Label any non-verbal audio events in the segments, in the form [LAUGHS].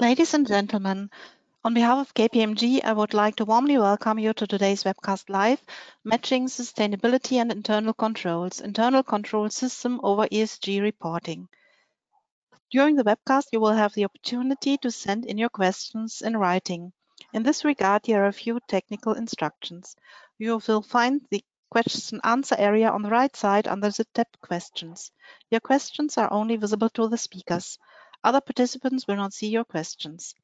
Ladies and gentlemen, on behalf of KPMG, I would like to warmly welcome you to today's webcast live, Matching Sustainability and Internal Controls, Internal Control System over ESG Reporting. During the webcast, you will have the opportunity to send in your questions in writing. In this regard, here are a few technical instructions. You will find the question answer area on the right side under the tab questions. Your questions are only visible to the speakers. Other participants will not see your questions.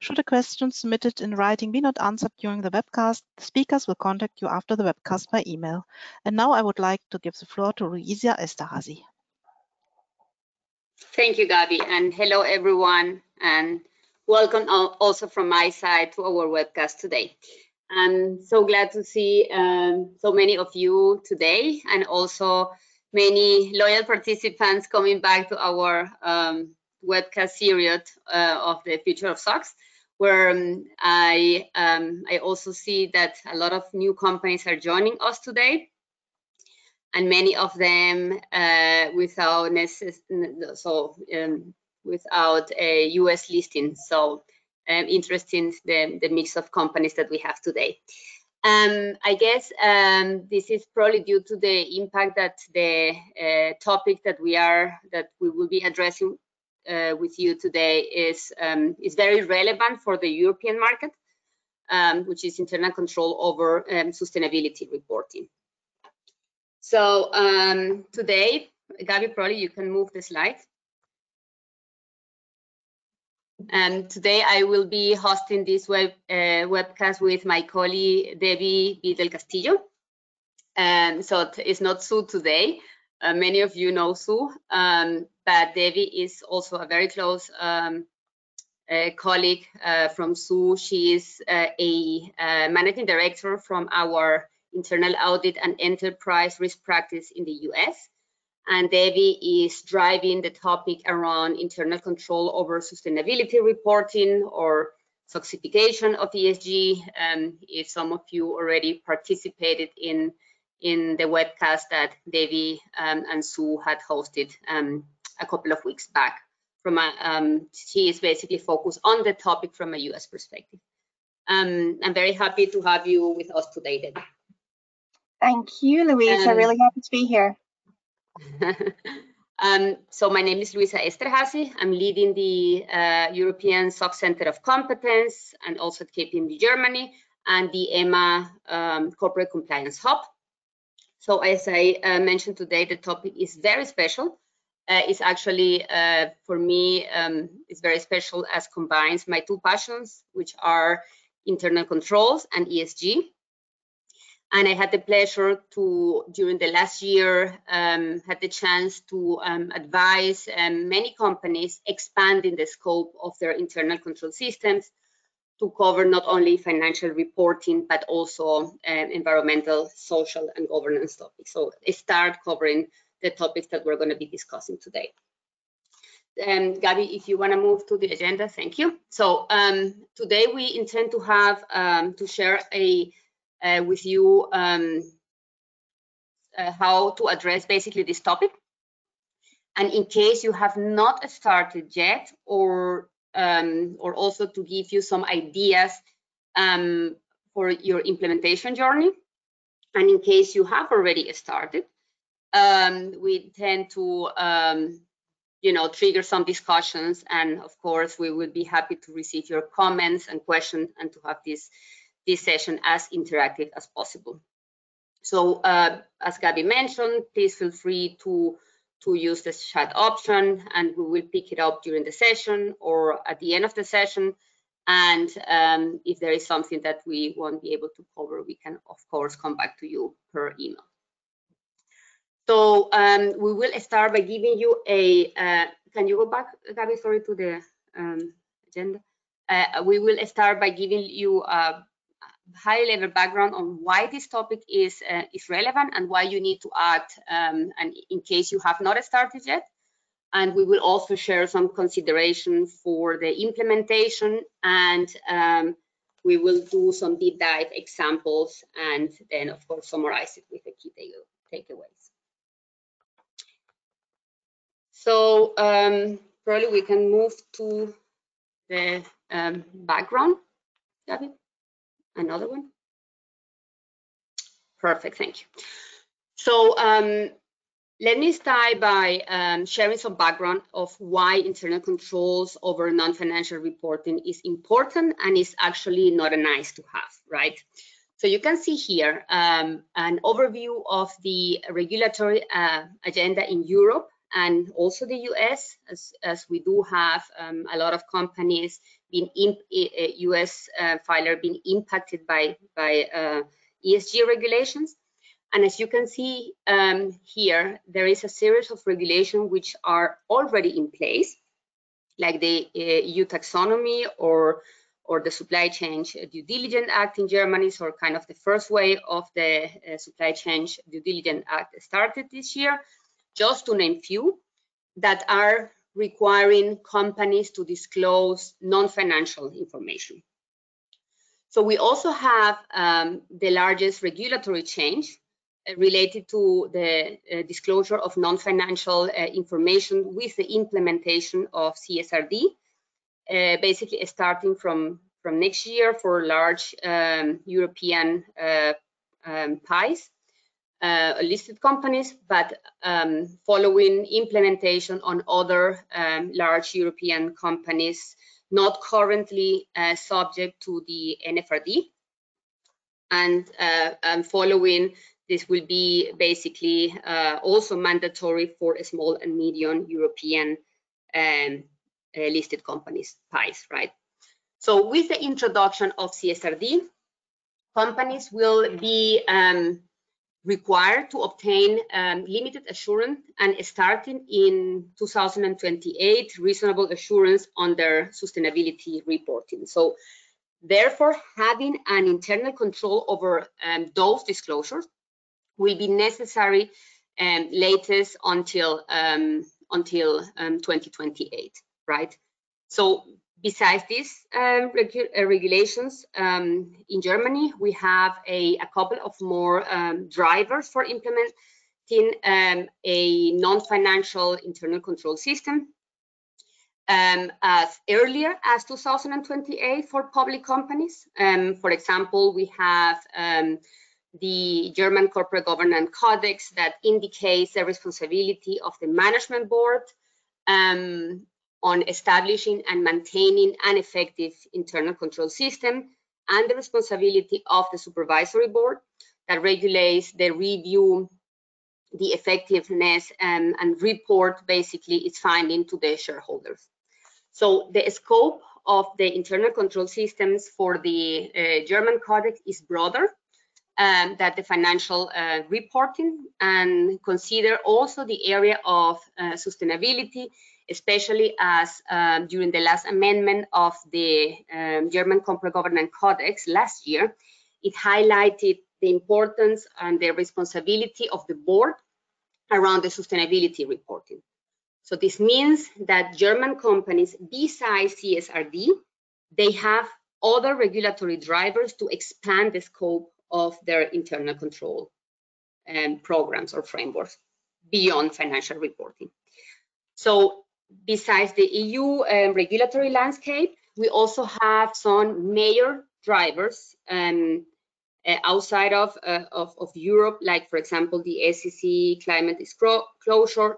Should a question submitted in writing be not answered during the webcast, the speakers will contact you after the webcast by email. And now I would like to give the floor to Luisa Esterhazy. Thank you, Gabi, and hello everyone, and welcome also from my side to our webcast today. I'm so glad to see um, so many of you today, and also many loyal participants coming back to our um, webcast series uh, of the future of SOX, where um, I um, I also see that a lot of new companies are joining us today, and many of them uh, without so um, without a U.S. listing. So um, interesting the the mix of companies that we have today. Um, I guess um, this is probably due to the impact that the uh, topic that we are that we will be addressing uh, with you today is um, is very relevant for the European market, um, which is internal control over um, sustainability reporting. So um, today, Gabi, probably you can move the slide. And today I will be hosting this web uh, webcast with my colleague Debbie B. del Castillo. And so it's not Sue today. Uh, many of you know Sue, um, but Debbie is also a very close um, colleague uh, from Sue. She is uh, a uh, managing director from our internal audit and enterprise risk practice in the US. And Debbie is driving the topic around internal control over sustainability reporting or SOXification of ESG. Um, if some of you already participated in in the webcast that Debbie um, and Sue had hosted um, a couple of weeks back. From a, um, she is basically focused on the topic from a US perspective. Um, I'm very happy to have you with us today, Debbie. Thank you, Louise. I'm really happy to be here. [LAUGHS] um, so my name is Luisa Esterhazy. I'm leading the uh, European Center of Competence and also at KPMG Germany and the EMEA um, Corporate Compliance Hub. So as I uh, mentioned today, the topic is very special. Uh, it's actually, uh, for me, um, it's very special as combines my two passions, which are internal controls and ESG. And I had the pleasure to, during the last year, um, had the chance to um, advise um, many companies expanding the scope of their internal control systems to cover not only financial reporting, but also um, environmental, social, and governance topics. So start covering the topics that we're going to be discussing today. Um, Gabby, if you want to move to the agenda, thank you. So um, today we intend to have um, to share a uh, with you um, uh, how to address basically this topic. And in case you have not started yet or um, or also to give you some ideas um, for your implementation journey. And in case you have already started, um, we tend to, um, you know, trigger some discussions. And of course, we would be happy to receive your comments and questions and to have this, this session as interactive as possible. So uh, as Gabby mentioned, please feel free to to use the chat option and we will pick it up during the session or at the end of the session. And um, if there is something that we won't be able to cover, we can of course come back to you per email. So um, we will start by giving you a, uh, can you go back, Gabby, sorry, to the um, agenda? Uh, we will start by giving you a high level background on why this topic is uh, is relevant and why you need to act um, and in case you have not started yet and we will also share some consideration for the implementation and um, we will do some deep dive examples and then of course summarize it with the key takeaways so um, probably we can move to the um, background, David? Another one? Perfect, thank you. So um, let me start by um, sharing some background of why internal controls over non-financial reporting is important and is actually not a nice to have, right? So you can see here um, an overview of the regulatory uh, agenda in Europe and also the US, as, as we do have um, a lot of companies being in, uh, US uh, filer being impacted by, by uh, ESG regulations. And as you can see um, here, there is a series of regulations which are already in place, like the uh, EU taxonomy or or the Supply Chain Due Diligence Act in Germany, so kind of the first way of the uh, Supply Chain Due Diligence Act started this year, just to name few, that are requiring companies to disclose non-financial information. So we also have um, the largest regulatory change uh, related to the uh, disclosure of non-financial uh, information with the implementation of CSRD, uh, basically starting from, from next year for large um, European uh, um, PIEs, uh, listed companies, but um, following implementation on other um, large European companies not currently subject to the NFRD. And, and following this will be basically uh, also mandatory for small and medium European um, uh, listed companies, PIEs, right? So with the introduction of CSRD, companies will be um, required to obtain um, limited assurance and starting in 2028, reasonable assurance on their sustainability reporting. So therefore, having an internal control over um, those disclosures will be necessary um, latest until um, until um, 2028, right? So besides these um, regu uh, regulations um, in Germany, we have a, a couple of more um, drivers for implementing a non-financial internal control system. as earlier as 2028 for public companies. for example, we have the German Corporate Governance Codex that indicates the responsibility of the management board um, on establishing and maintaining an effective internal control system and the responsibility of the supervisory board that regulates the review, the effectiveness um, and report basically its finding to the shareholders. So the scope of the internal control systems for the uh, German Codex is broader um, that the financial uh, reporting and consider also the area of uh, sustainability, especially as um, during the last amendment of the um, German Corporate Governance Codex last year, it highlighted the importance and the responsibility of the board around the sustainability reporting. So this means that German companies, besides CSRD, they have other regulatory drivers to expand the scope of their internal control um, programs or frameworks beyond financial reporting. So besides the EU um, regulatory landscape, we also have some major drivers um, uh, outside of, uh, of, of, Europe, like for example, the SEC climate disclosure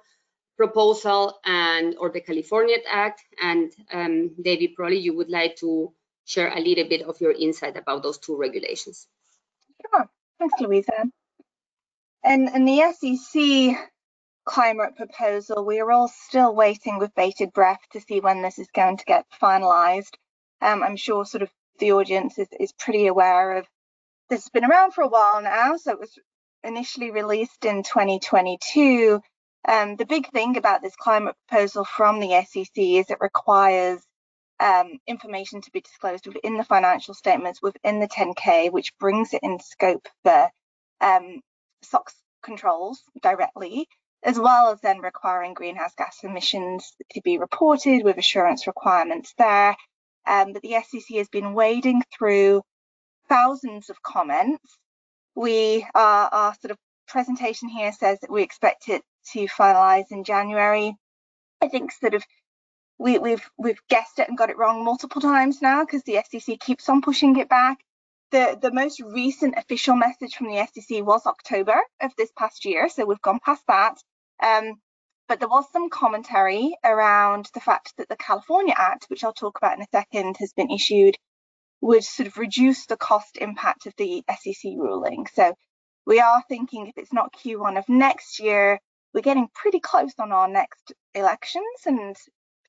proposal and or the California Act. And um, David, probably you would like to share a little bit of your insight about those two regulations. Sure. Thanks, Louisa. And, and the SEC climate proposal, we are all still waiting with bated breath to see when this is going to get finalised. Um, I'm sure sort of the audience is, is pretty aware of this has been around for a while now, so it was initially released in 2022. Um, the big thing about this climate proposal from the SEC is it requires um, information to be disclosed within the financial statements within the 10K, which brings it in scope for um, SOX controls directly, as well as then requiring greenhouse gas emissions to be reported with assurance requirements there. Um, but the SEC has been wading through thousands of comments. We, uh, our sort of presentation here says that we expect it to finalise in January. I think sort of we, we've we've guessed it and got it wrong multiple times now because the SEC keeps on pushing it back. The the most recent official message from the SEC was October of this past year, so we've gone past that. Um, but there was some commentary around the fact that the California Act, which I'll talk about in a second, has been issued, would sort of reduce the cost impact of the SEC ruling. So we are thinking if it's not Q1 of next year, we're getting pretty close on our next elections and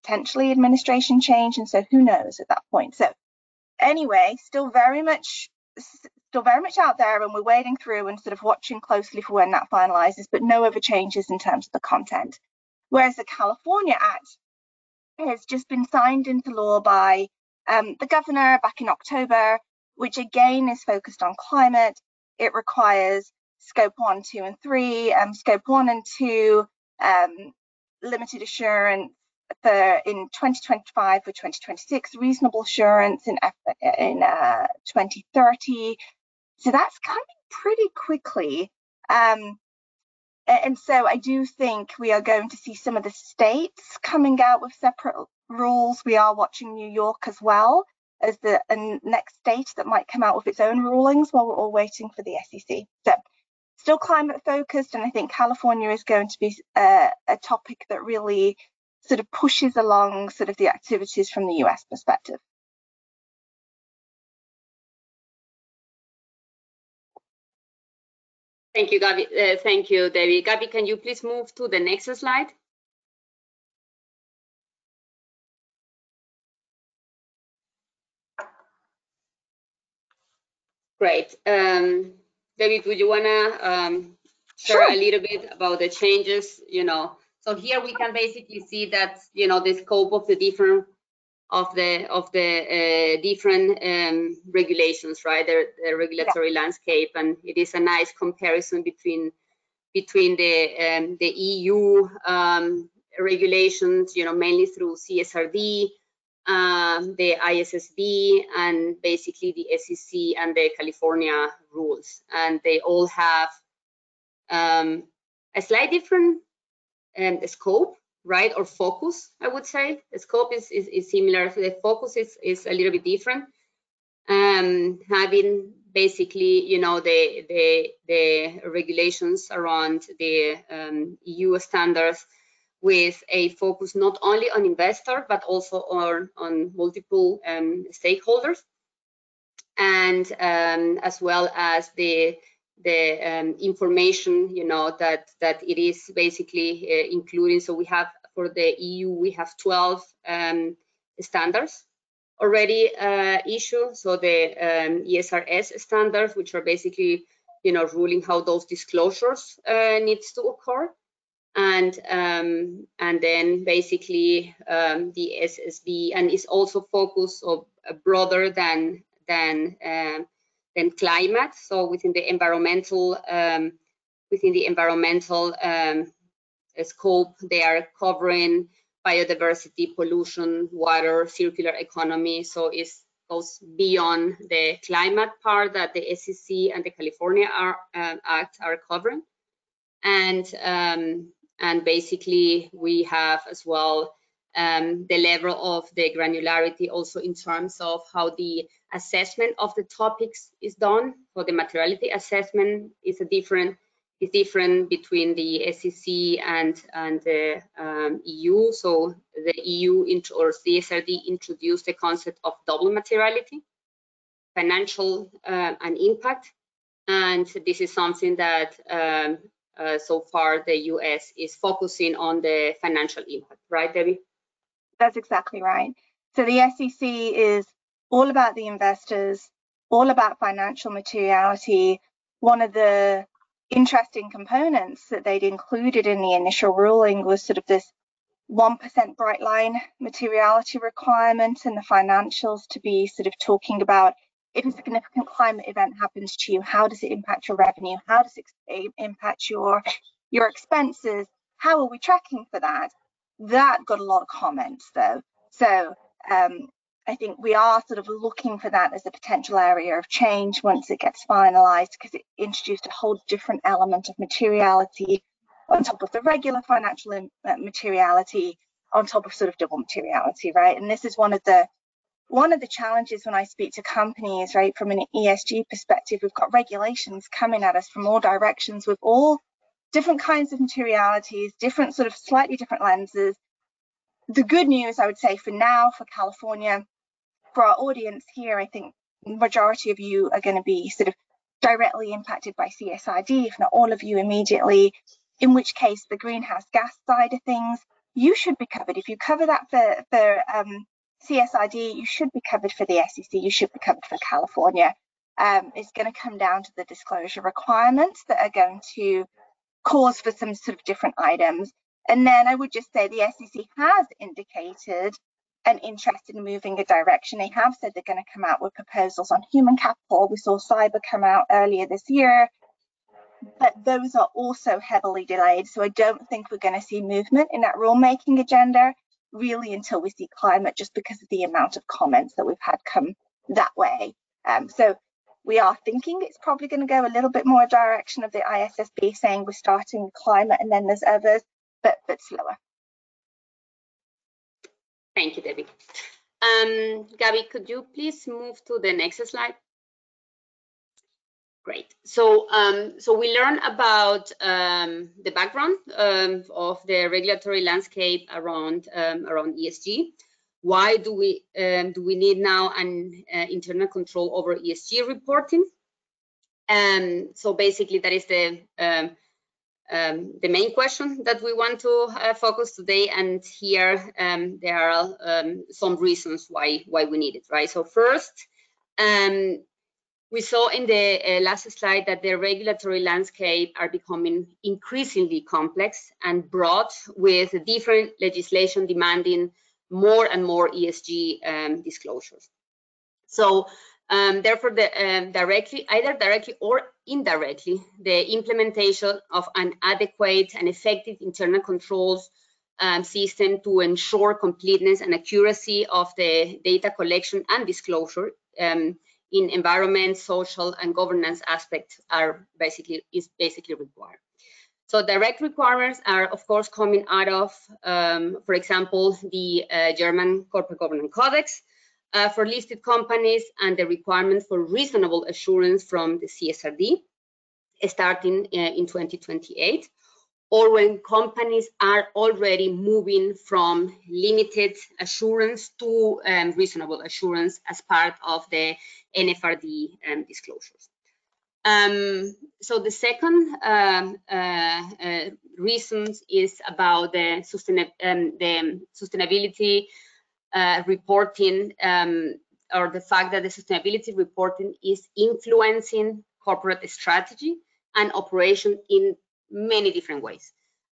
potentially administration change. And so who knows at that point. So anyway, still very much still very much out there and we're wading through and sort of watching closely for when that finalizes, but no other changes in terms of the content. Whereas the California Act has just been signed into law by um, the governor back in October, which again is focused on climate. It requires scope one, two, and three. Um, scope one and two, um, limited assurance for in 2025 for 2026, reasonable assurance in in uh, 2030. So that's coming pretty quickly. Um, and so I do think we are going to see some of the states coming out with separate rules. We are watching New York as well as the next state that might come out with its own rulings while we're all waiting for the SEC. So still climate focused, and I think California is going to be uh, a topic that really sort of pushes along sort of the activities from the US perspective. Thank you, Gabi. Uh, thank you, Debbie. Gabi, can you please move to the next slide? Great. Um, David, would you want to um, share sure. a little bit about the changes, you know, so here we can basically see that, you know, the scope of the different of the of the uh, different um, regulations, right? The, the regulatory yeah. landscape, and it is a nice comparison between between the um, the EU um, regulations, you know, mainly through CSRD, um, the ISSB, and basically the SEC and the California rules, and they all have um, a slight different um, scope, right, or focus, I would say. The scope is, is, is similar, the focus is, is a little bit different. Um, having basically, you know, the, the, the regulations around the um, EU standards with a focus not only on investor, but also on, on multiple um, stakeholders and um, as well as the the um, information, you know, that that it is basically uh, including. So we have for the EU, we have 12 um, standards already uh, issued. So the um, ESRS standards, which are basically, you know, ruling how those disclosures uh, needs to occur. And um, and then basically um, the ISSB and is also focused of uh, broader than than than climate. So within the environmental um, within the environmental um, scope, they are covering biodiversity, pollution, water, circular economy. So it goes beyond the climate part that the SEC and the California are, uh, Act are covering. And um, and basically we have as well um, the level of the granularity also in terms of how the assessment of the topics is done. So the materiality assessment is a different is different between the SEC and and the um, EU. So the EU or CSRD introduced the concept of double materiality, financial uh, and impact, and this is something that um, uh, so far the US is focusing on the financial impact, right, Debbie? That's exactly right. So the SEC is all about the investors, all about financial materiality. One of the interesting components that they'd included in the initial ruling was sort of this 1% bright line materiality requirement and the financials to be sort of talking about if a significant climate event happens to you, how does it impact your revenue? How does it impact your, your expenses? How are we tracking for that? That got a lot of comments though. So um, I think we are sort of looking for that as a potential area of change once it gets finalised because it introduced a whole different element of materiality on top of the regular financial uh, materiality on top of sort of double materiality, right? And this is one of the one of the challenges when I speak to companies, right, from an ESG perspective, we've got regulations coming at us from all directions with all different kinds of materialities, different sort of slightly different lenses. The good news, I would say, for now, for California, for our audience here, I think majority of you are going to be sort of directly impacted by CSRD, if not all of you immediately, in which case the greenhouse gas side of things, you should be covered. If you cover that for, for um, CSRD, you should be covered for the SEC, you should be covered for California. Um, it's going to come down to the disclosure requirements that are going to cause for some sort of different items. And then I would just say the SEC has indicated an interested in moving a direction. They have said they're going to come out with proposals on human capital. We saw cyber come out earlier this year, but those are also heavily delayed. So I don't think we're going to see movement in that rulemaking agenda really until we see climate, just because of the amount of comments that we've had come that way. Um, so we are thinking it's probably going to go a little bit more direction of the ISSB saying we're starting climate and then there's others, but but slower. Thank you, Debbie. Um, Gabby, could you please move to the next slide? Great. So, um, so we learn about um, the background um, of the regulatory landscape around um, around ESG. Why do we um, do we need now an uh, internal control over ESG reporting? And so basically, that is the um, the main question that we want to uh, focus today. And here there are some reasons why why we need it, right? So first. Um, we saw in the uh, last slide that the regulatory landscape are becoming increasingly complex and broad with different legislation demanding more and more ESG um, disclosures. So um, therefore, the, um, directly, either directly or indirectly, the implementation of an adequate and effective internal controls um, system to ensure completeness and accuracy of the data collection and disclosure um, in environment, social, and governance aspects are basically is basically required. So direct requirements are, of course, coming out of, um, for example, the uh, German Corporate Governance Codex uh, for listed companies and the requirement for reasonable assurance from the CSRD starting uh, in 2028 or when companies are already moving from limited assurance to um, reasonable assurance as part of the NFRD um, disclosures. Um, so the second um, uh, uh, reasons is about the, um, the sustainability uh, reporting um, or the fact that the sustainability reporting is influencing corporate strategy and operation in many different ways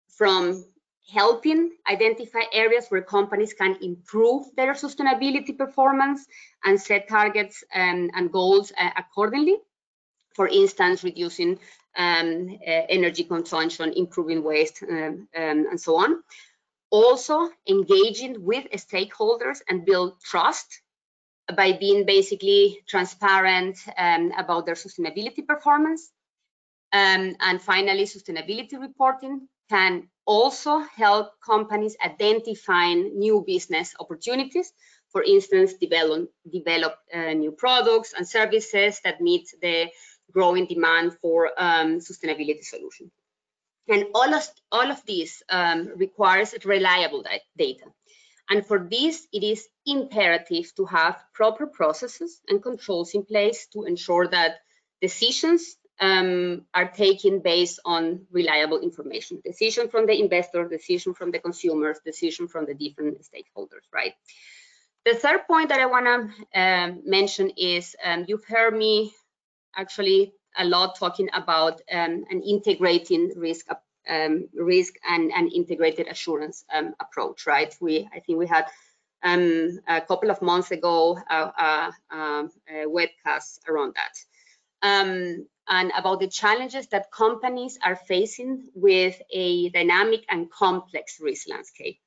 from helping identify areas where companies can improve their sustainability performance and set targets um, and goals uh, accordingly. For instance, reducing um, uh, energy consumption, improving waste, um, um and so on. Also, engaging with stakeholders and build trust by being basically transparent um, about their sustainability performance. Um, and finally, sustainability reporting can also help companies identifying new business opportunities. For instance, develop, develop uh, new products and services that meet the growing demand for um, sustainability solutions. And all of, all of this um, requires reliable data. And for this, it is imperative to have proper processes and controls in place to ensure that decisions um, are taken based on reliable information. Decision from the investor, decision from the consumers, decision from the different stakeholders, right? The third point that I want to um, mention is um, you've heard me actually a lot talking about um, an integrating risk um, risk and, and integrated assurance um, approach, right? We I think we had a couple of months ago a, a webcast around that. Um, and about the challenges that companies are facing with a dynamic and complex risk landscape.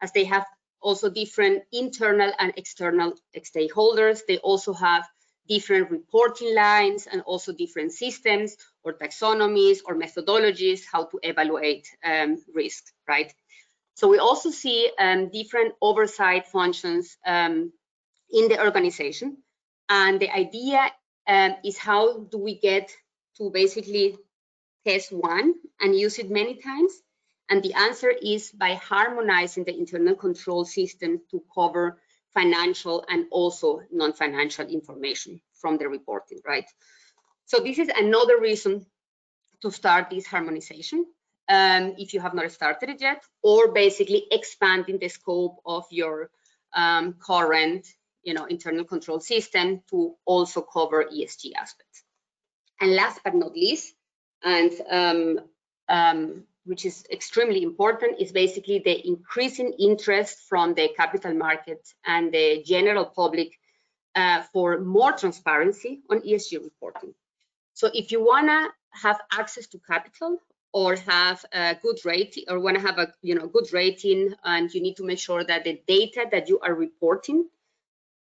As they have also different internal and external stakeholders, they also have different reporting lines and also different systems or taxonomies or methodologies how to evaluate um, risk, right? So we also see um, different oversight functions um, in the organization. And the idea um, is how do we get to basically test one and use it many times? And the answer is by harmonizing the internal control system to cover financial and also non-financial information from the reporting, right? So this is another reason to start this harmonization um, if you have not started it yet, or basically expanding the scope of your um, current you know, internal control system to also cover ESG aspects. And last but not least, and um, um, which is extremely important, is basically the increasing interest from the capital market and the general public uh, for more transparency on ESG reporting. So if you wanna have access to capital or have a good rating or want to have a you know good rating and you need to make sure that the data that you are reporting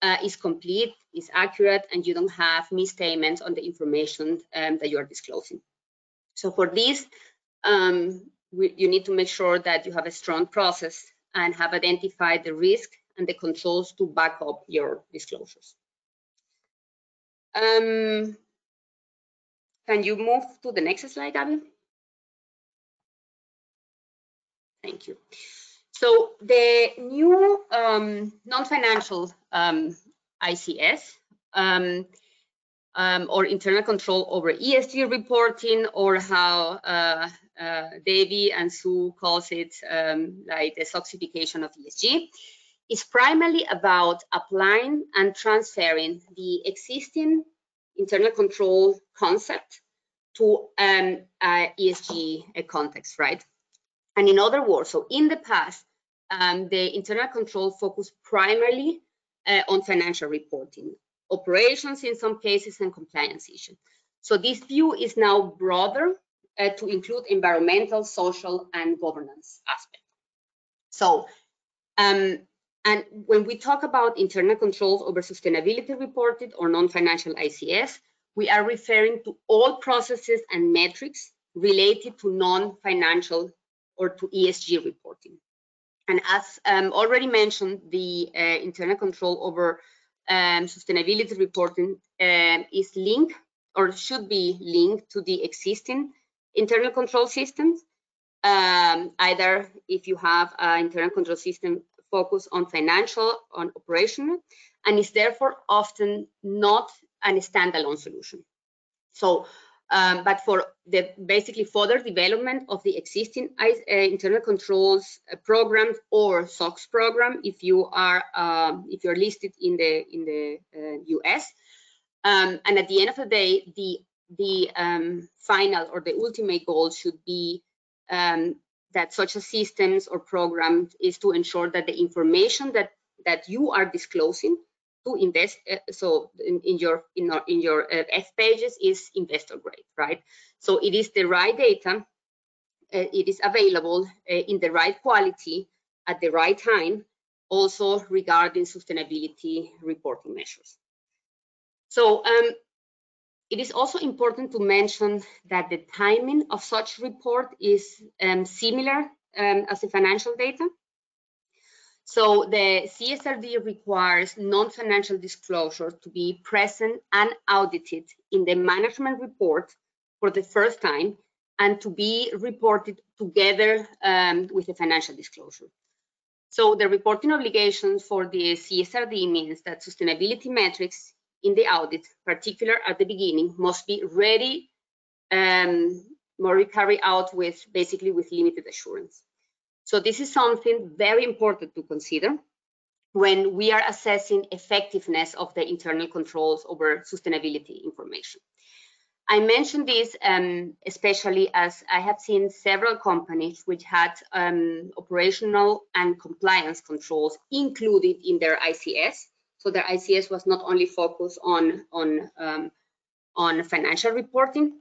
uh, is complete is accurate and you don't have misstatements on the information um, that you are disclosing so for this um, we, you need to make sure that you have a strong process and have identified the risk and the controls to back up your disclosures um, can you move to the next slide, Gabby? Thank you. So the new um, non-financial um, ICS um, um, or internal control over ESG reporting or how uh, uh, Davey and Sue calls it um, like the SOXification of ESG is primarily about applying and transferring the existing internal control concept to um, uh, ESG context, right? And in other words, so in the past, um, the internal control focused primarily uh, on financial reporting, operations in some cases, and compliance issues. So this view is now broader uh, to include environmental, social, and governance aspects. So, um, and when we talk about internal controls over sustainability reported or non-financial ICS, we are referring to all processes and metrics related to non-financial or to ESG reporting. And as um, already mentioned, the uh, internal control over um, sustainability reporting um, is linked or should be linked to the existing internal control systems. Um, either if you have an internal control system focused on financial, on operational, and is therefore often not a standalone solution. So um, but for the basically further development of the existing uh, internal controls uh, programs or SOX program, if you are um, if you're listed in the in the uh, US, um, and at the end of the day, the the um, final or the ultimate goal should be um, that such a systems or program is to ensure that the information that that you are disclosing to invest uh, so in, in, your in, in your uh, f pages is investor grade right? So it is the right data uh, it is available uh, in the right quality at the right time also regarding sustainability reporting measures. So um, it is also important to mention that the timing of such report is um, similar um, as the financial data so the CSRD requires non-financial disclosure to be present and audited in the management report for the first time and to be reported together um, with the financial disclosure. So the reporting obligations for the CSRD means that sustainability metrics in the audit, particular at the beginning, must be ready um, or carried out with basically with limited assurance. So this is something very important to consider when we are assessing effectiveness of the internal controls over sustainability information. I mention this um, especially as I have seen several companies which had um, operational and compliance controls included in their ICS. So their ICS was not only focused on, on, um, on financial reporting,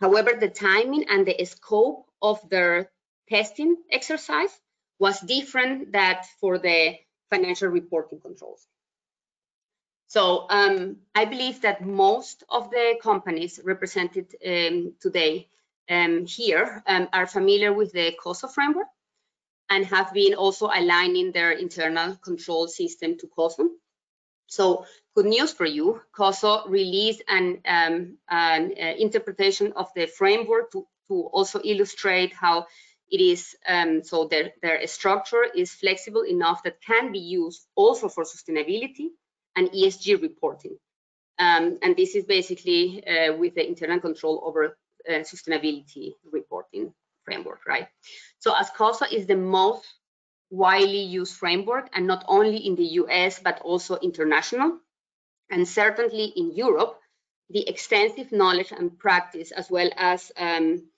however, the timing and the scope of their testing exercise was different that for the financial reporting controls. So um, I believe that most of the companies represented um, today um, here um, are familiar with the COSO framework. and have been also aligning their internal control system to COSO. So good news for you, COSO released an, um, an uh, interpretation of the framework to, to also illustrate how it is, um, so their, their structure is flexible enough that can be used also for sustainability and ESG reporting. Um, and this is basically uh, with the internal control over uh, sustainability reporting framework, right? So as COSO is the most widely used framework and not only in the US, but also international. And certainly in Europe, the extensive knowledge and practice as well as um,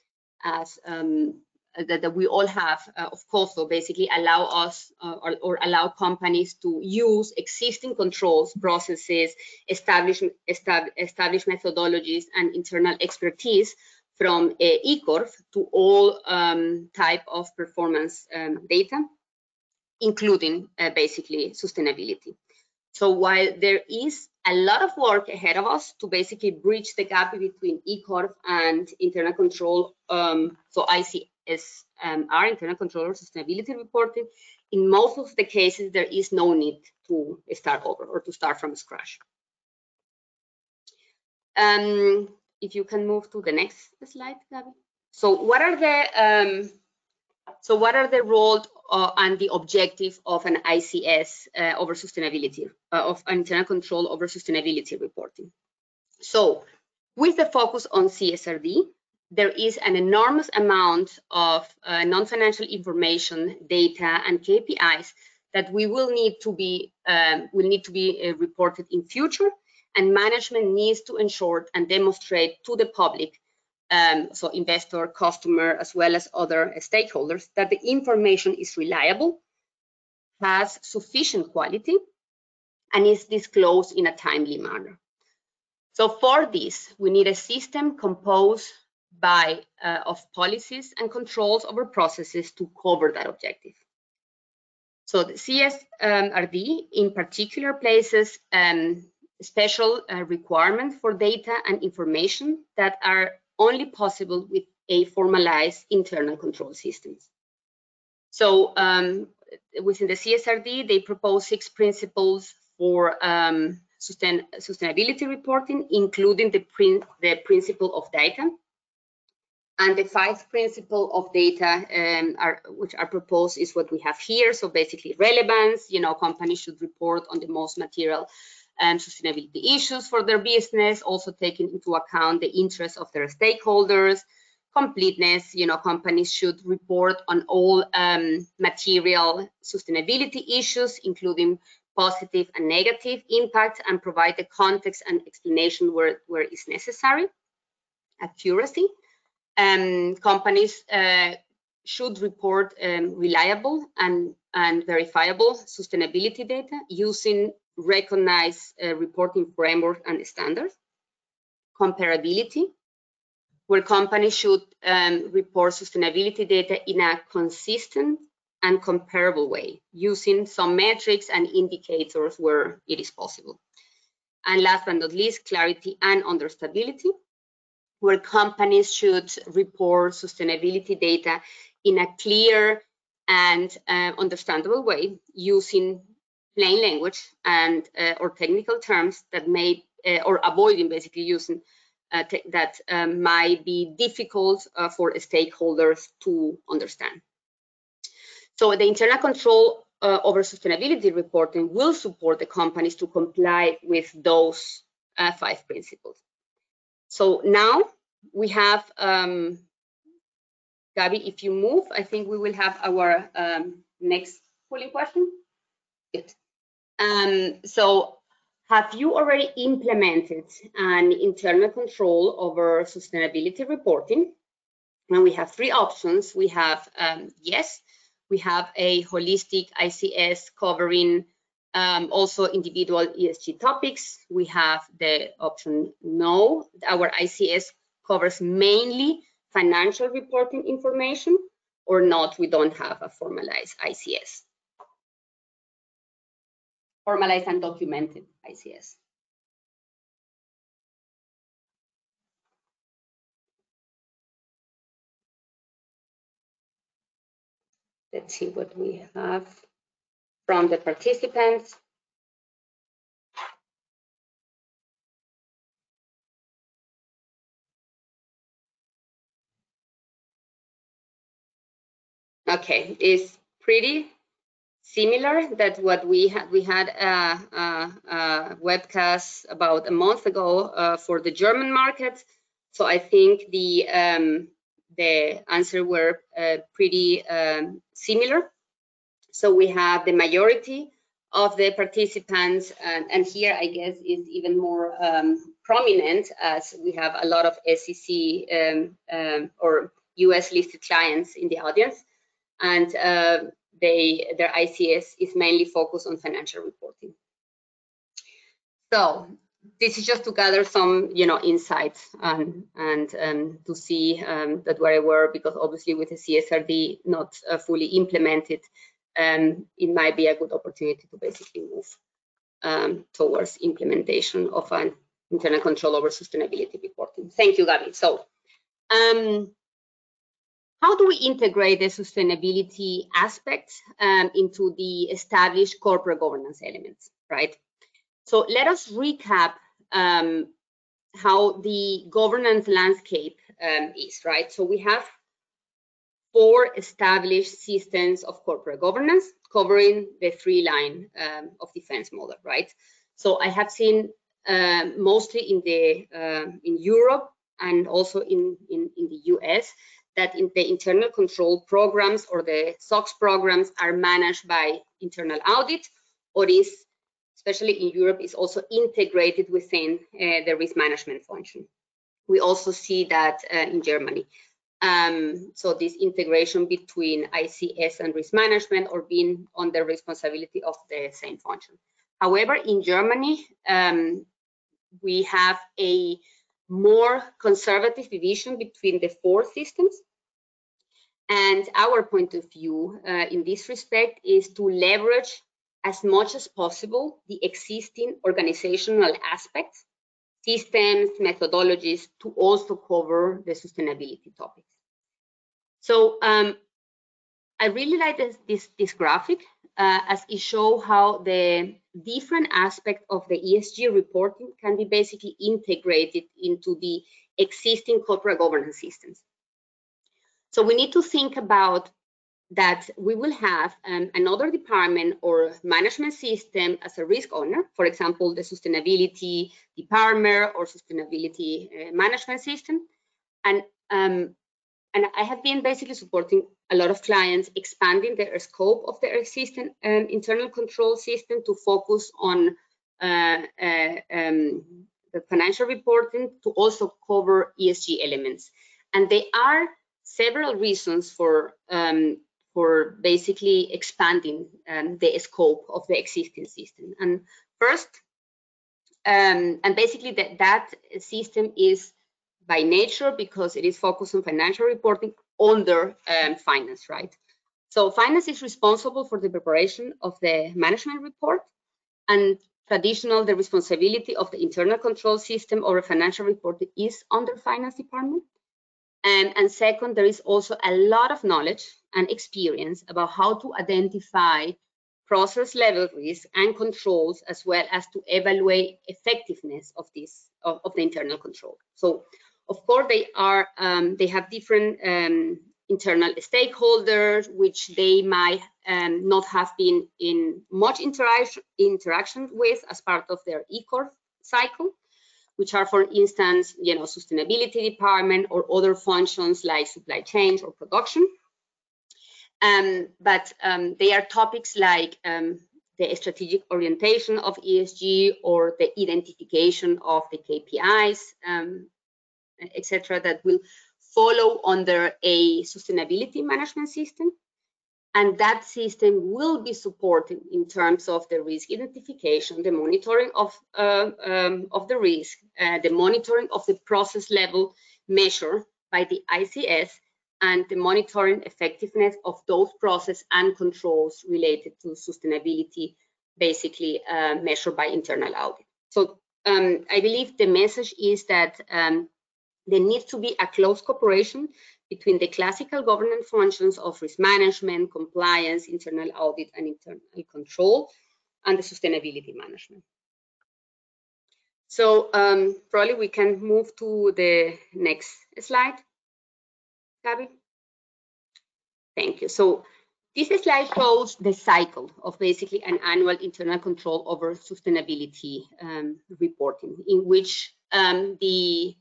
as um, that, that, we all have, uh, of course, so basically allow us uh, or, or, allow companies to use existing controls, processes, establish, estab establish methodologies and internal expertise from uh, eCorf to all um, type of performance um, data including uh, basically sustainability. So while there is a lot of work ahead of us to basically bridge the gap between eCorf and internal control, um, so ICS, um, internal control sustainability reporting, in most of the cases, there is no need to start over or to start from scratch. Um, if you can move to the next slide, Gabby. So what are the um, so what are the role uh, and the objective of an ICS uh, over sustainability, uh, of internal control over sustainability reporting. So with the focus on CSRD, there is an enormous amount of uh, non-financial information, data, and KPIs that we will need to be um, will need to be uh, reported in future, and management needs to ensure and demonstrate to the public um, so investor, customer, as well as other stakeholders, that the information is reliable, has sufficient quality, and is disclosed in a timely manner. So for this, we need a system composed by uh, of policies and controls over processes to cover that objective. So the CSRD um, in particular places um, special uh, requirements for data and information that are only possible with a formalized internal control systems. So um, within the CSRD, they propose six principles for um, sustain, sustainability reporting, including the, prin the principle of data. And the five principle of data um, are, which are proposed is what we have here. So basically relevance, you know, companies should report on the most material and sustainability issues for their business, also taking into account the interests of their stakeholders, completeness, you know, companies should report on all um, material sustainability issues, including positive and negative impacts, and provide the context and explanation where, where is necessary. Accuracy. Um, companies uh, should report um, reliable and, and verifiable sustainability data using recognize uh, reporting framework and standards, comparability, where companies should um, report sustainability data in a consistent and comparable way, using some metrics and indicators where it is possible. And last but not least, clarity and understandability, where companies should report sustainability data in a clear and uh, understandable way using plain language and uh, or technical terms that may uh, or avoiding basically using uh, that um, might be difficult uh, for stakeholders to understand. So the internal control uh, over sustainability reporting will support the companies to comply with those uh, five principles. So now we have, um, Gabby, if you move, I think we will have our um, next polling question. Good. Um, so have you already implemented an internal control over sustainability reporting? And we have three options. We have um, yes, we have a holistic ICS covering um, also individual ESG topics. We have the option no. Our ICS covers mainly financial reporting information or not, we don't have a formalized ICS formalized and documented ICS. let's see what we have from the participants. Okay, it's pretty similar that what we had we had a, a, a webcast about a month ago uh, for the German market. So I think the um, the answer were uh, pretty um, similar. So we have the majority of the participants, and, and here I guess is even more um, prominent as we have a lot of SEC um, um, or US listed clients in the audience, and uh, they their ICS is mainly focused on financial reporting. So this is just to gather some, you know, insights and and um, to see um, that where I were, because obviously with the CSRD not uh, fully implemented, um, it might be a good opportunity to basically move um, towards implementation of an internal control over sustainability reporting. Thank you, Gabby. So, um, how do we integrate the sustainability aspects um, into the established corporate governance elements, right? So let us recap um, how the governance landscape um, is, right? So we have four established systems of corporate governance covering the three line um, of defense model, right? So I have seen uh, mostly in the uh, in Europe and also in, in, in the US that in the internal control programs or the SOX programs are managed by internal audit or is especially in Europe, is also integrated within uh, the risk management function. We also see that uh, in Germany. Um, so this integration between ICS and risk management or being on the responsibility of the same function. However, in Germany, um, we have a more conservative division between the four systems. And our point of view uh, in this respect is to leverage as much as possible the existing organizational aspects, systems, methodologies to also cover the sustainability topics. So um, I really like this, this, this graphic uh, as it shows how the different aspects of the ESG reporting can be basically integrated into the existing corporate governance systems. So we need to think about that we will have um, another department or management system as a risk owner, for example, the sustainability department or sustainability uh, management system. And, um, and I have been basically supporting a lot of clients expanding their scope of their existing um, internal control system to focus on uh, uh, um, the financial reporting to also cover ESG elements. And they are several reasons for um, for basically expanding um, the scope of the existing system. And first, um, and basically that, that system is by nature because it is focused on financial reporting under um, finance, right? So finance is responsible for the preparation of the management report and traditional the responsibility of the internal control system or a financial report is under finance department. And, and second, there is also a lot of knowledge and experience about how to identify process level risk and controls as well as to evaluate effectiveness of this of, of the internal control. So of course they are um, they have different um, internal stakeholders which they might um, not have been in much interaction interaction with as part of their ICOFR cycle which are, for instance, you know, sustainability department or other functions like supply chain or production. Um, but um, they are topics like um, the strategic orientation of ESG or the identification of the KPIs, um, etc., that will follow under a sustainability management system and that system will be supported in terms of the risk identification, the monitoring of, uh, um, of the risk, uh, the monitoring of the process level measure by the ICS, and the monitoring effectiveness of those process and controls related to sustainability, basically uh, measured by internal audit. So um, I believe the message is that um, there needs to be a close cooperation between the classical governance functions of risk management, compliance, internal audit, and internal control, and the sustainability management. So um, probably we can move to the next slide, Gabby. Thank you. So this slide shows the cycle of basically an annual internal control over sustainability um, reporting, in which um, the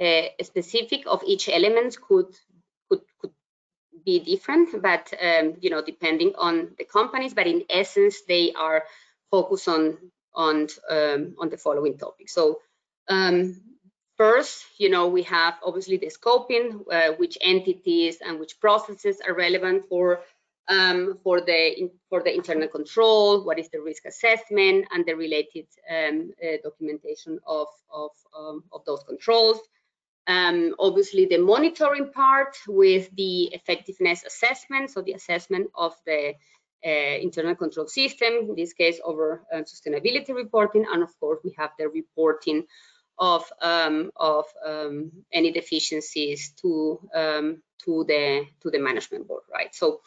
uh, specific of each element could could could be different, but um, you know depending on the companies. But in essence, they are focused on on um, on the following topics. So um, first, you know, we have obviously the scoping, uh, which entities and which processes are relevant for um, for the for the internal control, what is the risk assessment, and the related um, uh, documentation of of, um, of those controls. Um, obviously, the monitoring part with the effectiveness assessment, so the assessment of the uh, internal control system, in this case over uh, sustainability reporting, and of course we have the reporting of um, of um, any deficiencies to um, to the to the management board, right? So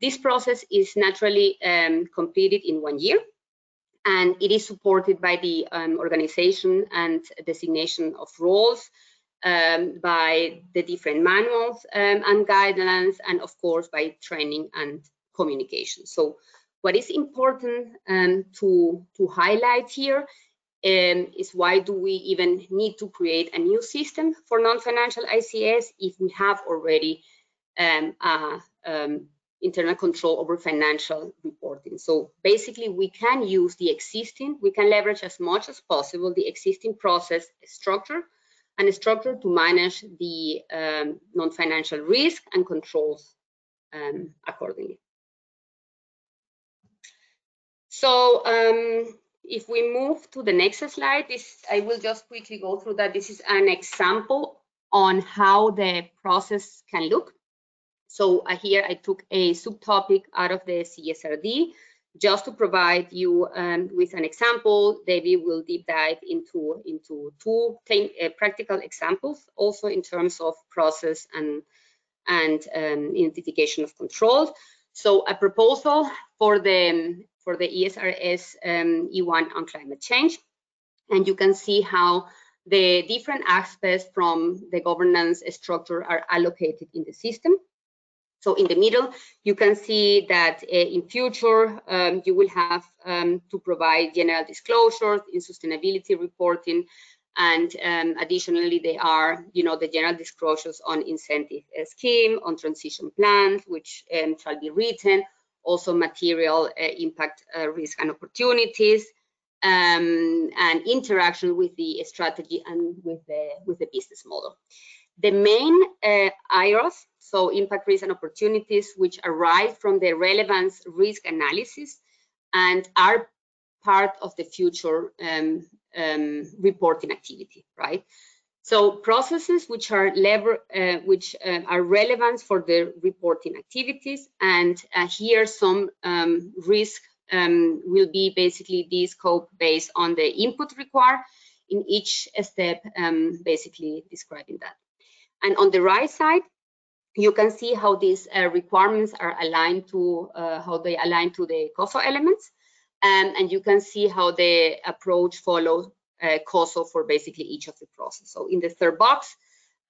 this process is naturally um, completed in one year, and it is supported by the um, organization and designation of roles. Um, by the different manuals and guidelines, and of course by training and communication. So what is important um, to, to highlight here um, is why do we even need to create a new system for non-financial ICS if we have already um, um, internal control over financial reporting. So basically we can use the existing, we can leverage as much as possible the existing process structure and a structure to manage the um, non-financial risk and controls um, accordingly. So um, if we move to the next slide, this I will just quickly go through that. This is an example on how the process can look. So uh, here I took a subtopic out of the CSRD just to provide you um, with an example. David will deep dive into, into two uh, practical examples, also in terms of process and, and um, identification of controls. So a proposal for the for the ESRS um, E1 on climate change. And you can see how the different aspects from the governance structure are allocated in the system. So in the middle, you can see that uh, in future, um, you will have um, to provide general disclosures in sustainability reporting. And um, additionally, they are, you know, the general disclosures on incentive uh, scheme, on transition plans, which um, shall be written, also material uh, impact uh, risk and opportunities, um, and interaction with the strategy and with the with the business model. The main uh, IROs, so impact risk and opportunities, which arise from the relevance risk analysis and are part of the future um, um, reporting activity, right? So processes which are lever, uh, which uh, are relevant for the reporting activities, and uh, here some um, risk um, will be basically the scope based on the input required in each step, um, basically describing that. And on the right side, you can see how these uh, requirements are aligned to uh, how they align to the COSO elements, um, and you can see how the approach follows uh, COSO for basically each of the process. So in the third box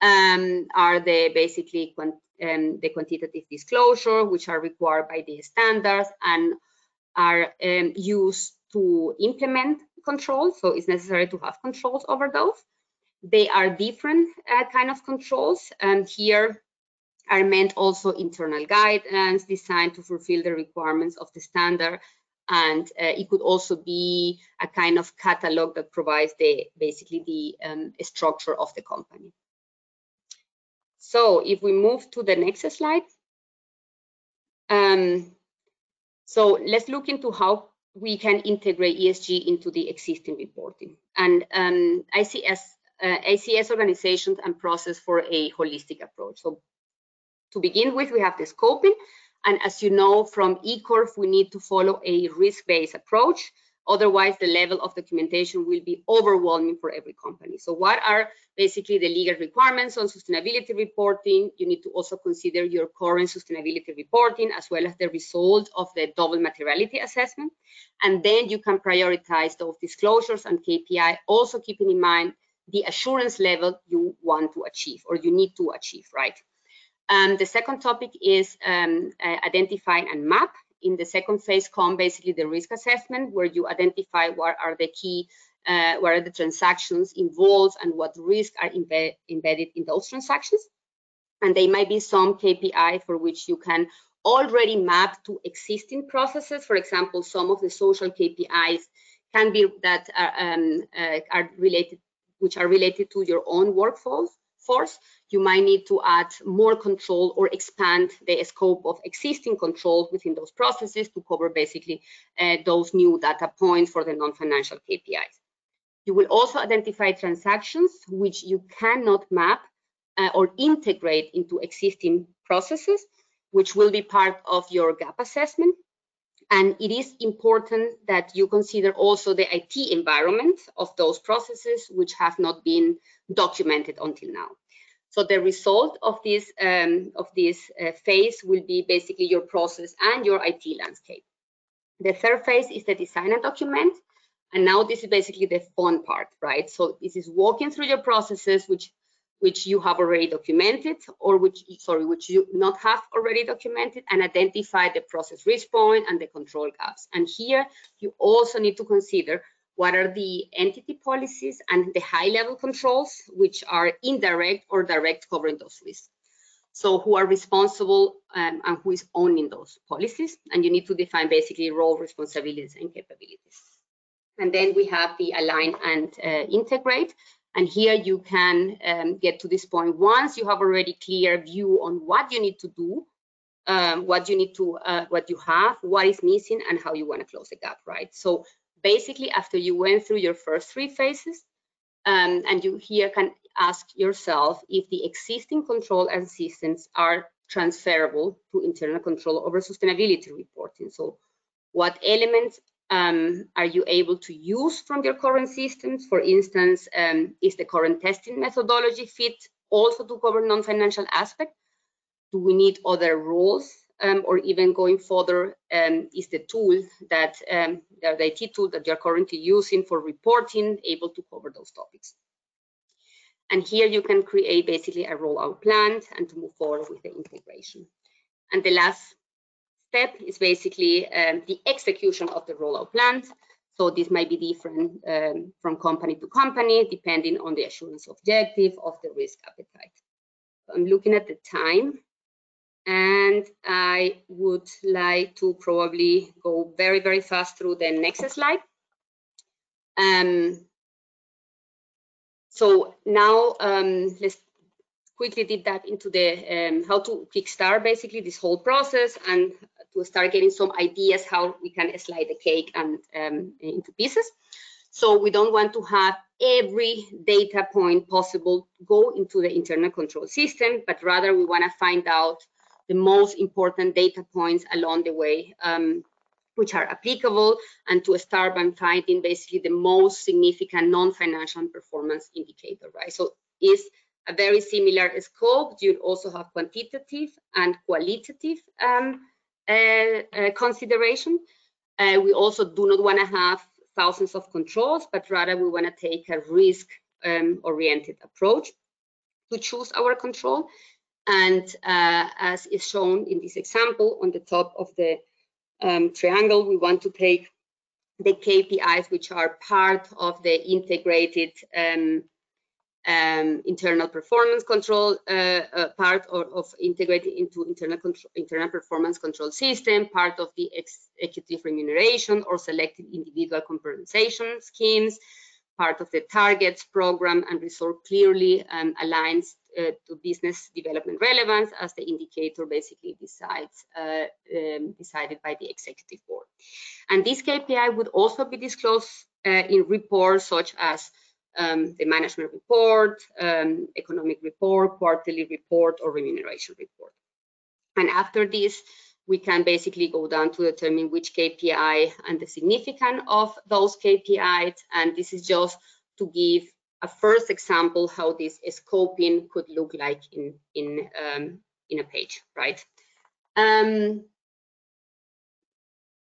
um, are the basically quant um, the quantitative disclosure, which are required by the standards and are um, used to implement controls. So it's necessary to have controls over those. They are different uh, kind of controls. And here are meant also internal guidelines designed to fulfill the requirements of the standard and uh, it could also be a kind of catalog that provides the basically the um, structure of the company. So if we move to the next slide, um, so let's look into how we can integrate ESG into the existing reporting. And um, ICS, uh, ICS organizations and process for a holistic approach. So to begin with, we have the scoping, and as you know from ICOFR, we need to follow a risk-based approach. Otherwise, the level of documentation will be overwhelming for every company. So what are basically the legal requirements on sustainability reporting? You need to also consider your current sustainability reporting as well as the result of the double materiality assessment. And then you can prioritize those disclosures and KPI, also keeping in mind the assurance level you want to achieve or you need to achieve, right? Um, the second topic is um, uh, identify and map. In the second phase come basically the risk assessment where you identify what are the key uh, what are the transactions involved and what risks are embed embedded in those transactions. And there might be some KPI for which you can already map to existing processes. For example some of the social KPIs can be that are, um, uh, are related which are related to your own workforce force, you might need to add more control or expand the scope of existing control within those processes to cover basically uh, those new data points for the non-financial KPIs. You will also identify transactions which you cannot map uh, or integrate into existing processes, which will be part of your gap assessment. And it is important that you consider also the IT environment of those processes which have not been documented until now. So the result of this um, of this uh, phase will be basically your process and your IT landscape. The third phase is the design and document. And now this is basically the fun part, right? So this is walking through your processes, which which you have already documented or which, sorry, which you not have already documented and identify the process risk point and the control gaps. And here you also need to consider what are the entity policies and the high level controls, which are indirect or direct covering those risks. So who are responsible um, and who is owning those policies. And you need to define basically role, responsibilities and capabilities. And then we have the align and uh, integrate. And here you can um, get to this point once you have already clear view on what you need to do, um, what you need to, uh, what you have, what is missing, and how you want to close the gap, right? So basically, after you went through your first three phases, um, and you here can ask yourself if the existing control and systems are transferable to internal control over sustainability reporting. So what elements um, are you able to use from your current systems? For instance, um, is the current testing methodology fit also to cover non-financial aspect? Do we need other rules? um, or even going further um, is the tool that um, the IT tool that you're currently using for reporting able to cover those topics. And here you can create basically a rollout plan and to move forward with the integration. And the last step is basically um, the execution of the rollout plan. So this might be different um, from company to company, depending on the assurance objective of the risk appetite. I'm looking at the time and I would like to probably go very, very fast through the next slide. Um, so now um, let's quickly deep dive into the um, how to kickstart basically this whole process and to start getting some ideas how we can slide the cake and um, into pieces. So we don't want to have every data point possible go into the internal control system, but rather we want to find out the most important data points along the way, um, which are applicable, and to start by finding basically the most significant non-financial performance indicator, right? So is a very similar scope. You also have quantitative and qualitative um, consideration. Uh, we also do not want to have thousands of controls, but rather we want to take a risk-oriented um, approach to choose our control. And uh, as is shown in this example, on the top of the um, triangle, we want to take the KPIs, which are part of the integrated um, um, internal performance control uh, uh, part or, of integrating into internal control, internal performance control system, part of the executive remuneration or selected individual compensation schemes, part of the targets program and result clearly um, aligns uh, to business development relevance as the indicator basically decides uh, um, decided by the executive board. And this KPI would also be disclosed uh, in reports such as um, the management report, um, economic report, quarterly report, or remuneration report. And after this we can basically go down to determine which KPI and the significance of those KPIs. And this is just to give a first example how this scoping could look like in in um, in a page, right? Um,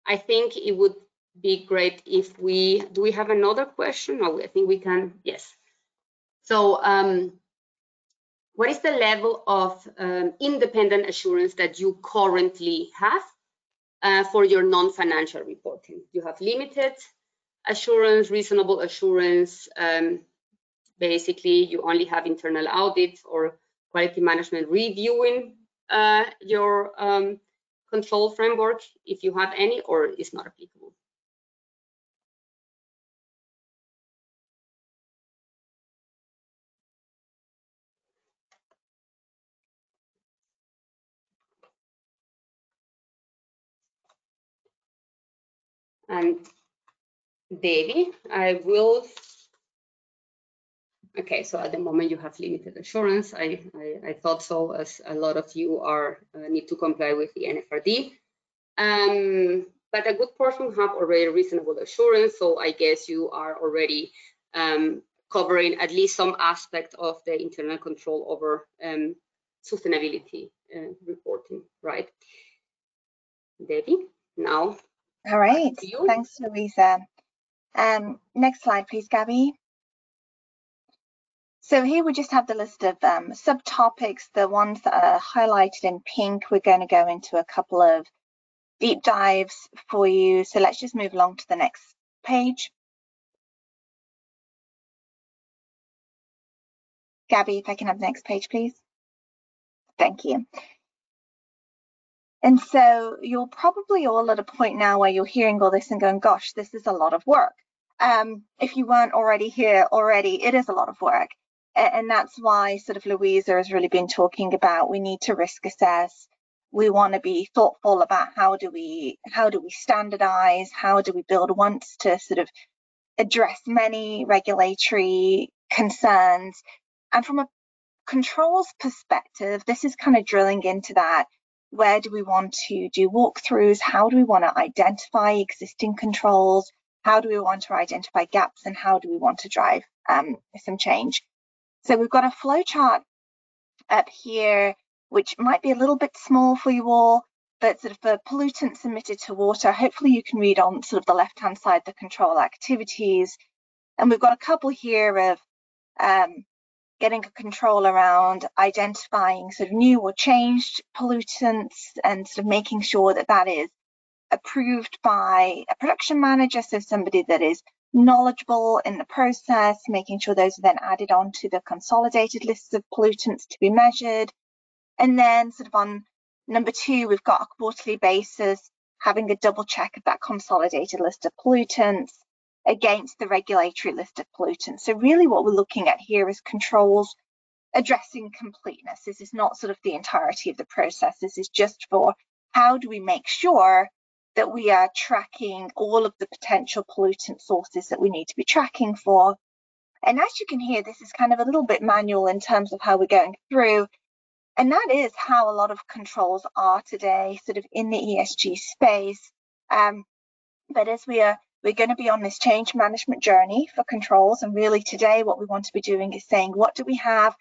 I think it would be great if we do we have another question? No, I think we can. Yes. So um, what is the level of um, independent assurance that you currently have uh, for your non-financial reporting? You have limited assurance, reasonable assurance. Um, basically, you only have internal audit or quality management reviewing uh, your um, control framework, if you have any, or is not applicable. And Debbie, I will. Okay, so at the moment you have limited assurance. I, I, I thought so, as a lot of you are uh, need to comply with the NFRD. Um, but a good portion have already reasonable assurance, so I guess you are already um, covering at least some aspect of the internal control over um, sustainability uh, reporting, right? Debbie, now all right, thanks, Louisa. Um, next slide, please, Gabby. So here we just have the list of um, subtopics, the ones that are highlighted in pink. We're going to go into a couple of deep dives for you. So let's just move along to the next page. Gabby, if I can have the next page, please. Thank you. And so you're probably all at a point now where you're hearing all this and going, gosh, this is a lot of work. Um, if you weren't already here already, it is a lot of work. And that's why sort of Louisa has really been talking about we need to risk assess. We want to be thoughtful about how do we how do we standardize, how do we build once to sort of address many regulatory concerns. And from a controls perspective, this is kind of drilling into that where do we want to do walkthroughs? How do we want to identify existing controls? How do we want to identify gaps and how do we want to drive um, some change? So we've got a flow chart up here, which might be a little bit small for you all, but sort of for pollutants emitted to water, hopefully you can read on sort of the left-hand side, the control activities. And we've got a couple here of um, getting a control around identifying sort of new or changed pollutants and sort of making sure that that is approved by a production manager, so somebody that is knowledgeable in the process, making sure those are then added on to the consolidated lists of pollutants to be measured. And then sort of on number two, we've got a quarterly basis, having a double check of that consolidated list of pollutants, against the regulatory list of pollutants. So really what we're looking at here is controls addressing completeness. This is not sort of the entirety of the process. This is just for how do we make sure that we are tracking all of the potential pollutant sources that we need to be tracking for. And as you can hear, this is kind of a little bit manual in terms of how we're going through. And that is how a lot of controls are today, sort of in the ESG space. Um, but as we are we're going to be on this change management journey for controls. And really today, what we want to be doing is saying, what do we have?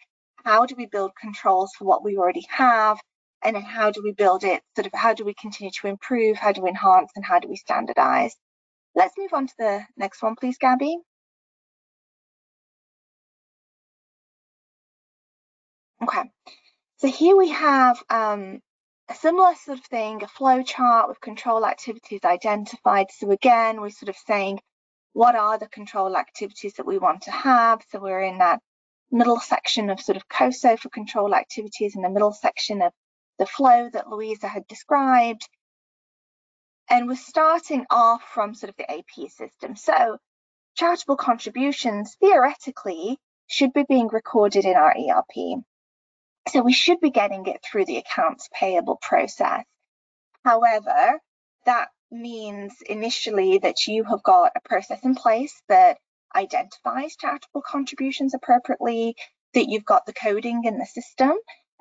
How do we build controls for what we already have? And then how do we build it? Sort of how do we continue to improve? How do we enhance? And how do we standardize? Let's move on to the next one, please, Gabby. Okay, so here we have um, a similar sort of thing, a flow chart with control activities identified. So again, we're sort of saying, what are the control activities that we want to have? So we're in that middle section of sort of COSO for control activities in the middle section of the flow that Louisa had described. And we're starting off from sort of the AP system. So charitable contributions theoretically should be being recorded in our ERP. So we should be getting it through the accounts payable process. However, that means initially that you have got a process in place that identifies charitable contributions appropriately, that you've got the coding in the system,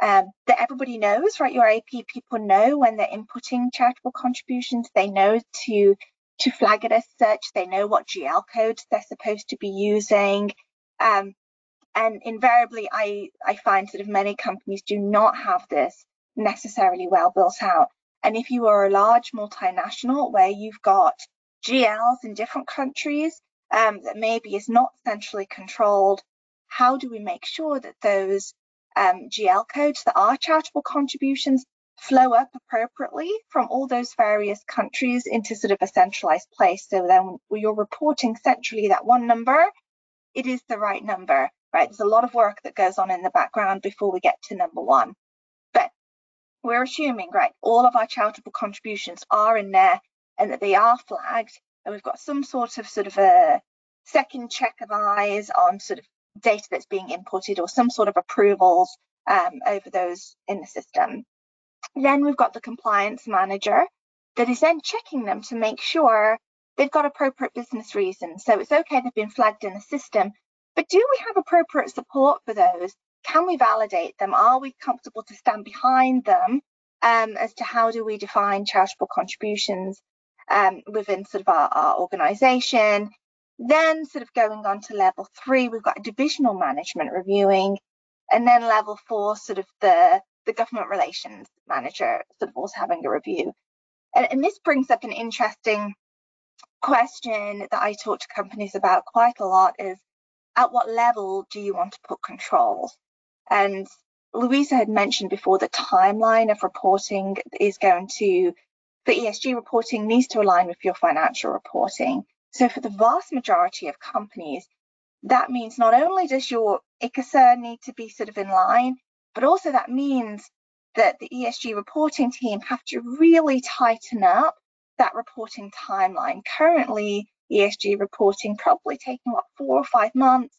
um, that everybody knows, right? Your AP people know when they're inputting charitable contributions, they know to to flag it as such, they know what GL codes they're supposed to be using. Um, and invariably, I, I find sort of many companies do not have this necessarily well built out. And if you are a large multinational where you've got GLs in different countries um, that maybe is not centrally controlled, how do we make sure that those um, GL codes that are charitable contributions flow up appropriately from all those various countries into sort of a centralized place. So then when you're reporting centrally that one number, it is the right number, right? There's a lot of work that goes on in the background before we get to number one. But we're assuming, right, all of our charitable contributions are in there and that they are flagged and we've got some sort of sort of a second check of eyes on sort of data that's being inputted or some sort of approvals um, over those in the system. Then we've got the compliance manager that is then checking them to make sure they've got appropriate business reasons. So it's okay they've been flagged in the system, but do we have appropriate support for those? Can we validate them? Are we comfortable to stand behind them um, as to how do we define charitable contributions um, within sort of our, our organisation? Then sort of going on to level three, we've got divisional management reviewing, and then level four, sort of the, the government relations manager sort of also having a review. And, and this brings up an interesting question that I talk to companies about quite a lot is at what level do you want to put controls? And Louisa had mentioned before the timeline of reporting is going to, the ESG reporting needs to align with your financial reporting. So for the vast majority of companies, that means not only does your ICASA need to be sort of in line, but also that means that the ESG reporting team have to really tighten up that reporting timeline. Currently, ESG reporting probably taking what four or five months.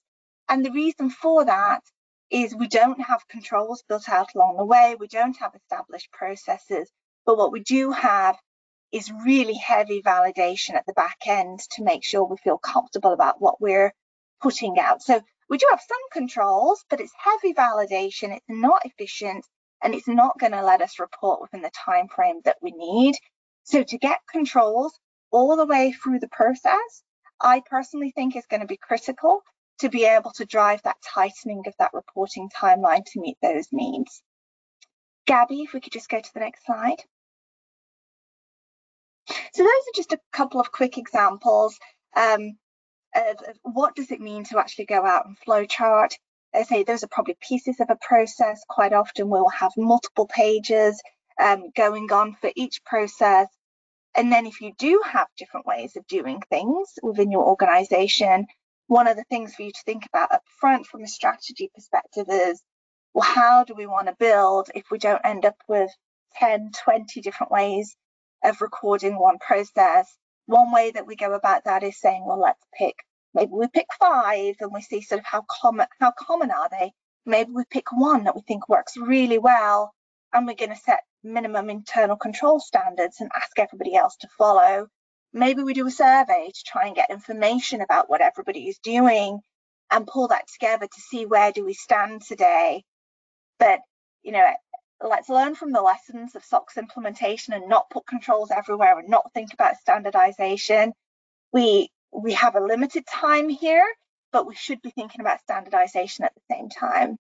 And the reason for that is we don't have controls built out along the way. We don't have established processes. But what we do have is really heavy validation at the back end to make sure we feel comfortable about what we're putting out. So we do have some controls, but it's heavy validation, it's not efficient, and it's not going to let us report within the time frame that we need. So to get controls all the way through the process, I personally think is going to be critical to be able to drive that tightening of that reporting timeline to meet those needs. Gabby, if we could just go to the next slide. So those are just a couple of quick examples um, of, of, what does it mean to actually go out and flowchart. I say those are probably pieces of a process. Quite often we'll have multiple pages um, going on for each process. And then if you do have different ways of doing things within your organization, one of the things for you to think about up front from a strategy perspective is, well, how do we want to build if we don't end up with 10, 20 different ways of recording one process. One way that we go about that is saying, well, let's pick, maybe we pick five and we see sort of how common, how common are they? Maybe we pick one that we think works really well and we're going to set minimum internal control standards and ask everybody else to follow. Maybe we do a survey to try and get information about what everybody is doing and pull that together to see where do we stand today. But, you know, let's learn from the lessons of SOX implementation and not put controls everywhere and not think about standardization. We, we have a limited time here, but we should be thinking about standardization at the same time.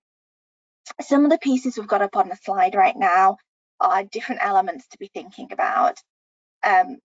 Some of the pieces we've got up on the slide right now are different elements to be thinking about. Um,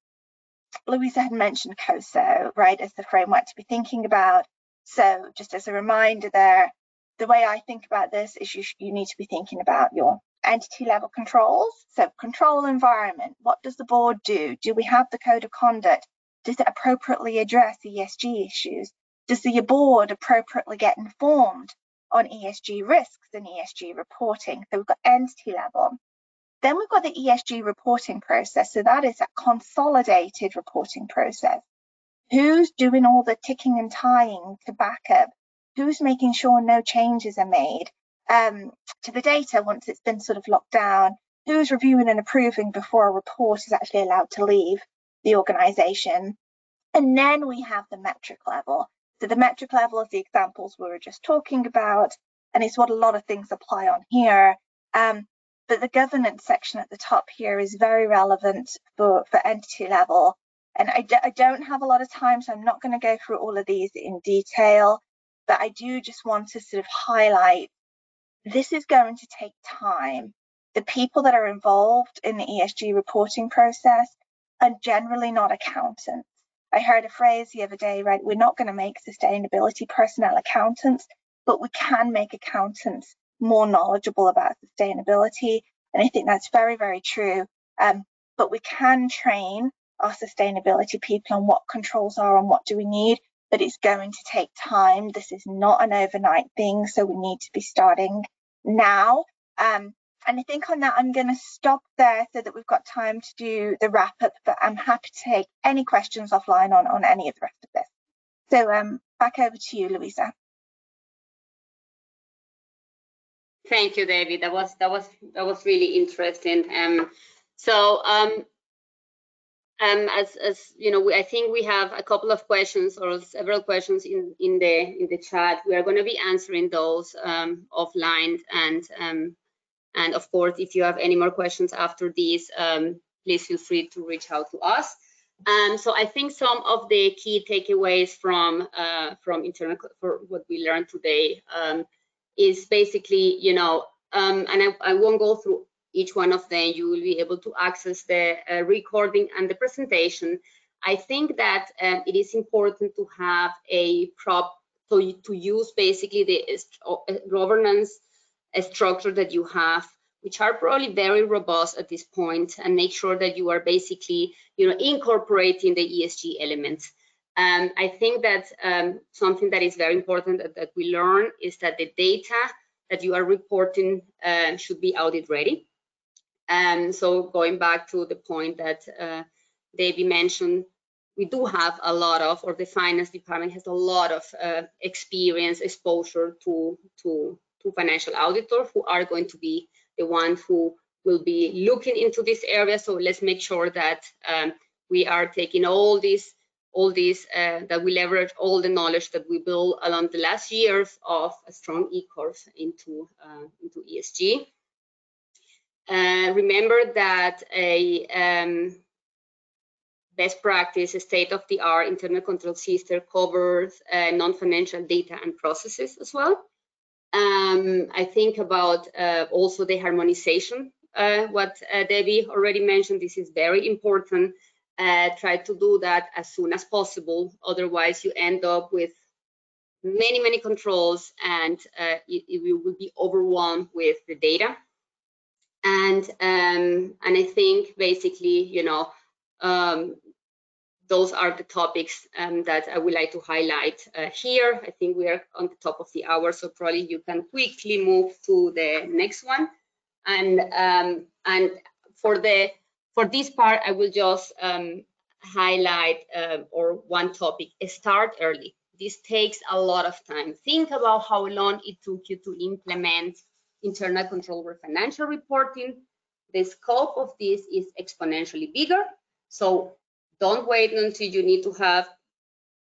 Louisa had mentioned COSO, right, as the framework to be thinking about. So just as a reminder there, the way I think about this is you, you need to be thinking about your entity level controls. So control environment, what does the board do? Do we have the code of conduct? Does it appropriately address ESG issues? Does the board appropriately get informed on ESG risks and ESG reporting? So we've got entity level. Then we've got the ESG reporting process. So that is a consolidated reporting process. Who's doing all the ticking and tying to back up? Who's making sure no changes are made? um, to the data once it's been sort of locked down, who's reviewing and approving before a report is actually allowed to leave the organisation. And then we have the metric level. So the metric level is the examples we were just talking about, and it's what a lot of things apply on here. Um, but the governance section at the top here is very relevant for, for entity level. And I d I don't have a lot of time, so I'm not going to go through all of these in detail, but I do just want to sort of highlight this is going to take time. The people that are involved in the ESG reporting process are generally not accountants. I heard a phrase the other day, right? We're not going to make sustainability personnel accountants, but we can make accountants more knowledgeable about sustainability. And I think that's very, very true. Um, but we can train our sustainability people on what controls are and what do we need, but it's going to take time. This is not an overnight thing, so we need to be starting now. Um, and I think on that, I'm going to stop there so that we've got time to do the wrap up, but I'm happy to take any questions offline on, on any of the rest of this. So um, back over to you, Louisa. Thank you, David. That was that was that was really interesting. Um, so um, um, as as you know, I think we have a couple of questions or several questions in in the in the chat. We are going to be answering those um, offline, and um, and of course, if you have any more questions after these, um, please feel free to reach out to us. Um, so I think some of the key takeaways from uh, from internal for what we learned today um, is basically, you know, um, and I, I, won't go through each one of them. You will be able to access the uh, recording and the presentation. I think that um, it is important to have a prop to, to use basically the uh, governance structure that you have which are probably very robust at this point and make sure that you are basically you know incorporating the ESG elements um, I think that um, something that is very important that, that, we learn is that the data that you are reporting uh, should be audit ready. And so going back to the point that uh, David mentioned, we do have a lot of, or the finance department has a lot of uh, experience, exposure to, to, financial auditors who are going to be the ones who will be looking into this area. So let's make sure that um, we are taking all these all these uh, that we leverage all the knowledge that we built along the last years of a strong ICOFRs into uh, into ESG. Uh, remember that a um, best practice, a state-of-the-art internal control system covers uh, non-financial data and processes as well. Um, I think about uh, also the harmonization. Uh, what Debbie already mentioned, this is very important uh, try to do that as soon as possible. Otherwise, you end up with many, many controls and uh, you, will be overwhelmed with the data. And, um, and I think basically, you know, um, those are the topics um, that I would like to highlight uh, here. I think we are on the top of the hour, so probably you can quickly move to the next one. And, um, and for the for this part, I will just um, highlight uh, or one topic, start early. This takes a lot of time. Think about how long it took you to implement internal control over financial reporting. The scope of this is exponentially bigger. So don't wait until you need to have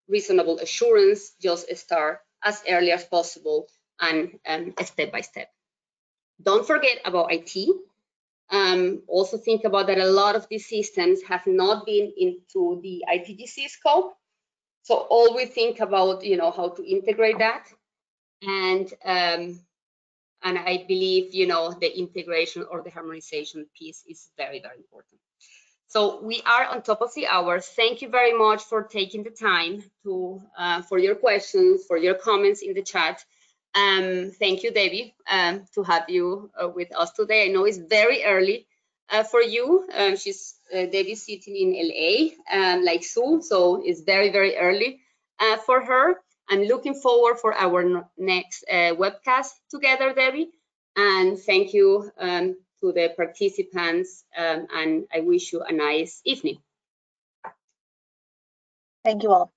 reasonable assurance, just start as early as possible and um, step by step. Don't forget about IT um, also think about that a lot of these systems have not been into the ITGC scope. So always think about, you know, how to integrate that. And um, and I believe, you know, the integration or the harmonization piece is very, very important. So we are on top of the hour. Thank you very much for taking the time to uh, for your questions, for your comments in the chat. Um, thank you, Debbie, um, to have you uh, with us today. I know it's very early uh, for you. Um, she's uh, Debbie sitting in LA, um, like Sue, so it's very, very early uh, for her. I'm looking forward for our next uh, webcast together, Debbie. And thank you um, to the participants, um, and I wish you a nice evening. Thank you all.